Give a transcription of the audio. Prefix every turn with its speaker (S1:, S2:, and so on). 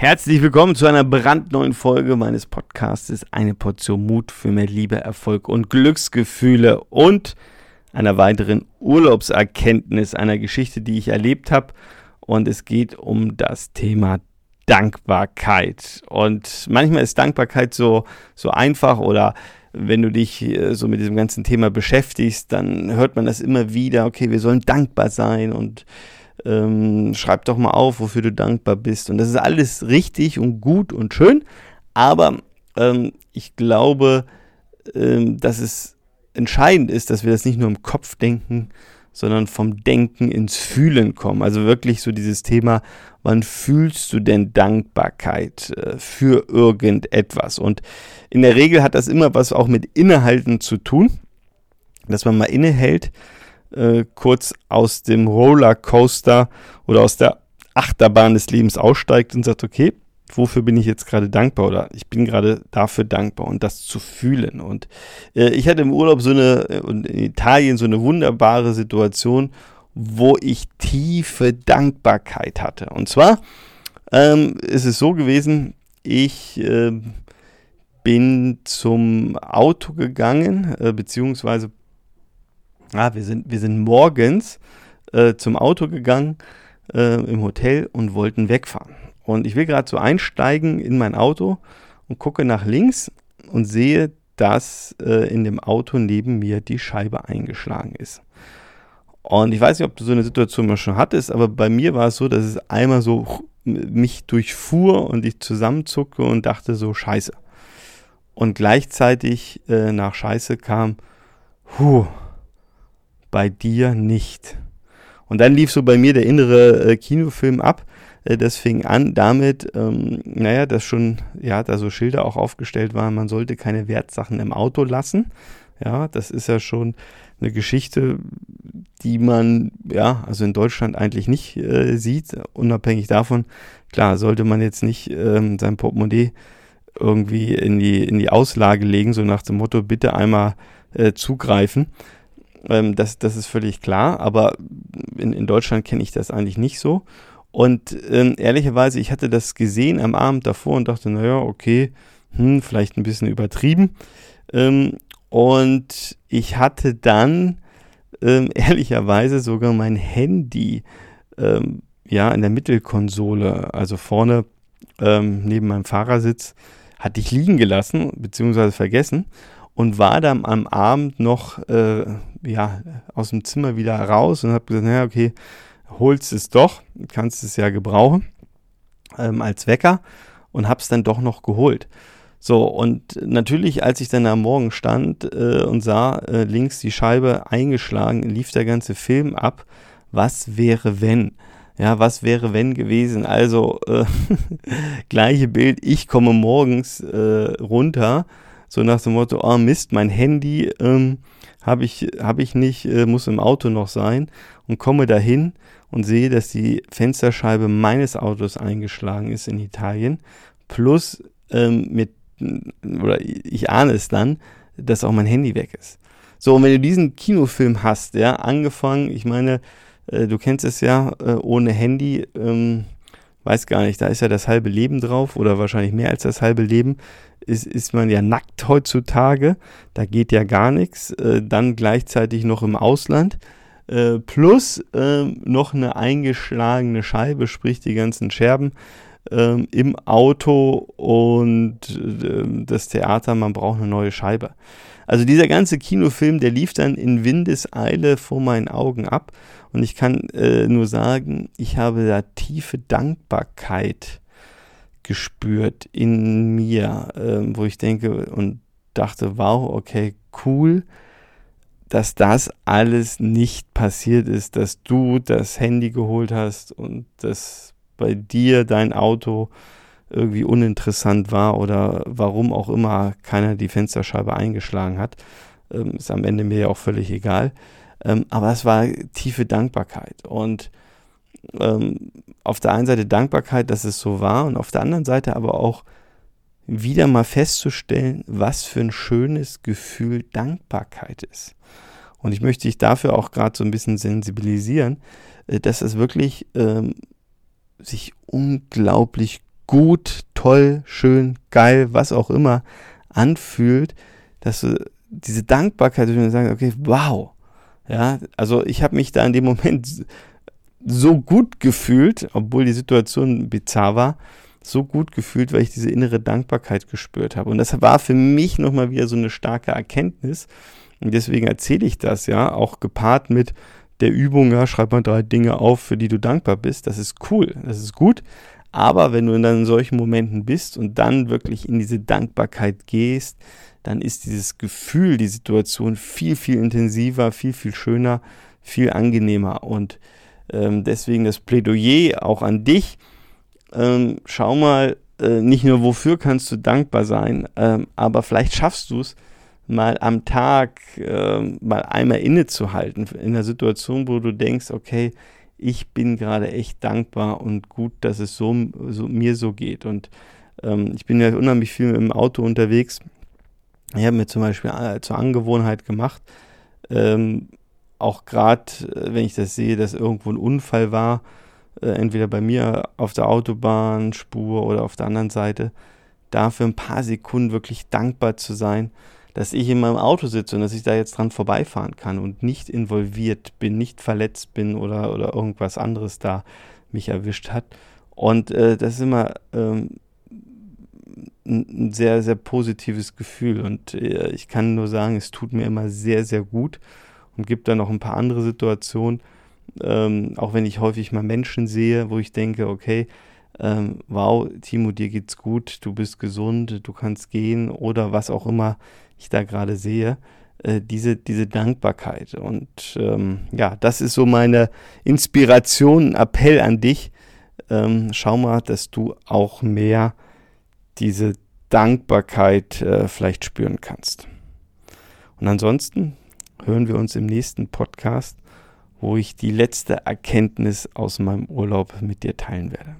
S1: Herzlich willkommen zu einer brandneuen Folge meines Podcasts. Eine Portion Mut für mehr Liebe, Erfolg und Glücksgefühle und einer weiteren Urlaubserkenntnis, einer Geschichte, die ich erlebt habe. Und es geht um das Thema Dankbarkeit. Und manchmal ist Dankbarkeit so, so einfach oder wenn du dich äh, so mit diesem ganzen Thema beschäftigst, dann hört man das immer wieder, okay, wir sollen dankbar sein und ähm, schreib doch mal auf, wofür du dankbar bist. Und das ist alles richtig und gut und schön, aber ähm, ich glaube, ähm, dass es entscheidend ist, dass wir das nicht nur im Kopf denken, sondern vom Denken ins Fühlen kommen. Also wirklich so dieses Thema, wann fühlst du denn Dankbarkeit äh, für irgendetwas? Und in der Regel hat das immer was auch mit Innehalten zu tun, dass man mal innehält äh, kurz aus dem Rollercoaster oder aus der Achterbahn des Lebens aussteigt und sagt, okay, wofür bin ich jetzt gerade dankbar oder ich bin gerade dafür dankbar und das zu fühlen. Und äh, ich hatte im Urlaub so eine, äh, und in Italien so eine wunderbare Situation, wo ich tiefe Dankbarkeit hatte. Und zwar ähm, ist es so gewesen, ich äh, bin zum Auto gegangen, äh, beziehungsweise Ah, wir sind, wir sind morgens äh, zum Auto gegangen äh, im Hotel und wollten wegfahren. Und ich will gerade so einsteigen in mein Auto und gucke nach links und sehe, dass äh, in dem Auto neben mir die Scheibe eingeschlagen ist. Und ich weiß nicht, ob du so eine Situation mal schon hattest, aber bei mir war es so, dass es einmal so mich durchfuhr und ich zusammenzucke und dachte so, scheiße. Und gleichzeitig äh, nach Scheiße kam, huh, bei dir nicht. Und dann lief so bei mir der innere äh, Kinofilm ab. Äh, das fing an damit, ähm, naja, dass schon, ja, da so Schilder auch aufgestellt waren, man sollte keine Wertsachen im Auto lassen. Ja, das ist ja schon eine Geschichte, die man, ja, also in Deutschland eigentlich nicht äh, sieht. Unabhängig davon, klar, sollte man jetzt nicht ähm, sein Portemonnaie irgendwie in die, in die Auslage legen, so nach dem Motto, bitte einmal äh, zugreifen. Ähm, das, das ist völlig klar, aber in, in Deutschland kenne ich das eigentlich nicht so. Und ähm, ehrlicherweise, ich hatte das gesehen am Abend davor und dachte, naja, okay, hm, vielleicht ein bisschen übertrieben. Ähm, und ich hatte dann ähm, ehrlicherweise sogar mein Handy ähm, ja in der Mittelkonsole, also vorne ähm, neben meinem Fahrersitz, hatte ich liegen gelassen, beziehungsweise vergessen und war dann am Abend noch äh, ja, aus dem Zimmer wieder raus und habe gesagt, naja, okay, holst es doch, kannst es ja gebrauchen ähm, als Wecker und habe es dann doch noch geholt. So, und natürlich, als ich dann am Morgen stand äh, und sah äh, links die Scheibe eingeschlagen, lief der ganze Film ab. Was wäre, wenn? Ja, was wäre, wenn gewesen? Also, äh, gleiche Bild, ich komme morgens äh, runter so nach dem Motto, oh Mist, mein Handy ähm, habe ich, hab ich nicht, äh, muss im Auto noch sein und komme dahin und sehe, dass die Fensterscheibe meines Autos eingeschlagen ist in Italien, plus ähm, mit, oder ich ahne es dann, dass auch mein Handy weg ist. So, und wenn du diesen Kinofilm hast, ja, angefangen, ich meine, äh, du kennst es ja, äh, ohne Handy, ähm, weiß gar nicht, da ist ja das halbe Leben drauf oder wahrscheinlich mehr als das halbe Leben ist, ist man ja nackt heutzutage, da geht ja gar nichts, äh, dann gleichzeitig noch im Ausland, äh, plus äh, noch eine eingeschlagene Scheibe, sprich die ganzen Scherben ähm, im Auto und äh, das Theater, man braucht eine neue Scheibe. Also dieser ganze Kinofilm, der lief dann in Windeseile vor meinen Augen ab und ich kann äh, nur sagen, ich habe da tiefe Dankbarkeit gespürt in mir, äh, wo ich denke und dachte, wow, okay, cool, dass das alles nicht passiert ist, dass du das Handy geholt hast und dass bei dir dein Auto irgendwie uninteressant war oder warum auch immer keiner die Fensterscheibe eingeschlagen hat. Ähm, ist am Ende mir ja auch völlig egal. Ähm, aber es war tiefe Dankbarkeit. Und ähm, auf der einen Seite Dankbarkeit, dass es so war und auf der anderen Seite aber auch wieder mal festzustellen, was für ein schönes Gefühl Dankbarkeit ist. Und ich möchte dich dafür auch gerade so ein bisschen sensibilisieren, äh, dass es wirklich ähm, sich unglaublich gut, toll, schön, geil, was auch immer anfühlt, dass du diese Dankbarkeit, dass du sagst, okay, wow. Ja, also ich habe mich da in dem Moment so gut gefühlt, obwohl die Situation bizarr war, so gut gefühlt, weil ich diese innere Dankbarkeit gespürt habe. Und das war für mich nochmal wieder so eine starke Erkenntnis. Und deswegen erzähle ich das ja, auch gepaart mit der Übung, ja, schreib mal drei Dinge auf, für die du dankbar bist. Das ist cool, das ist gut. Aber wenn du in dann solchen Momenten bist und dann wirklich in diese Dankbarkeit gehst, dann ist dieses Gefühl, die Situation viel, viel intensiver, viel, viel schöner, viel angenehmer. Und ähm, deswegen das Plädoyer auch an dich. Ähm, schau mal, äh, nicht nur wofür kannst du dankbar sein, ähm, aber vielleicht schaffst du es, mal am Tag äh, mal einmal innezuhalten in einer Situation, wo du denkst, okay, ich bin gerade echt dankbar und gut, dass es so, so mir so geht. Und ähm, ich bin ja unheimlich viel im Auto unterwegs. Ich habe mir zum Beispiel äh, zur Angewohnheit gemacht, ähm, auch gerade, äh, wenn ich das sehe, dass irgendwo ein Unfall war, äh, entweder bei mir auf der Autobahnspur oder auf der anderen Seite, da für ein paar Sekunden wirklich dankbar zu sein, dass ich in meinem Auto sitze und dass ich da jetzt dran vorbeifahren kann und nicht involviert bin, nicht verletzt bin oder, oder irgendwas anderes da mich erwischt hat. Und äh, das ist immer ähm, ein sehr, sehr positives Gefühl. Und äh, ich kann nur sagen, es tut mir immer sehr, sehr gut und gibt dann noch ein paar andere Situationen, ähm, auch wenn ich häufig mal Menschen sehe, wo ich denke, okay, ähm, wow, Timo, dir geht's gut, du bist gesund, du kannst gehen oder was auch immer ich da gerade sehe, äh, diese, diese Dankbarkeit. Und ähm, ja, das ist so meine Inspiration, Appell an dich. Ähm, schau mal, dass du auch mehr diese Dankbarkeit äh, vielleicht spüren kannst. Und ansonsten hören wir uns im nächsten Podcast, wo ich die letzte Erkenntnis aus meinem Urlaub mit dir teilen werde.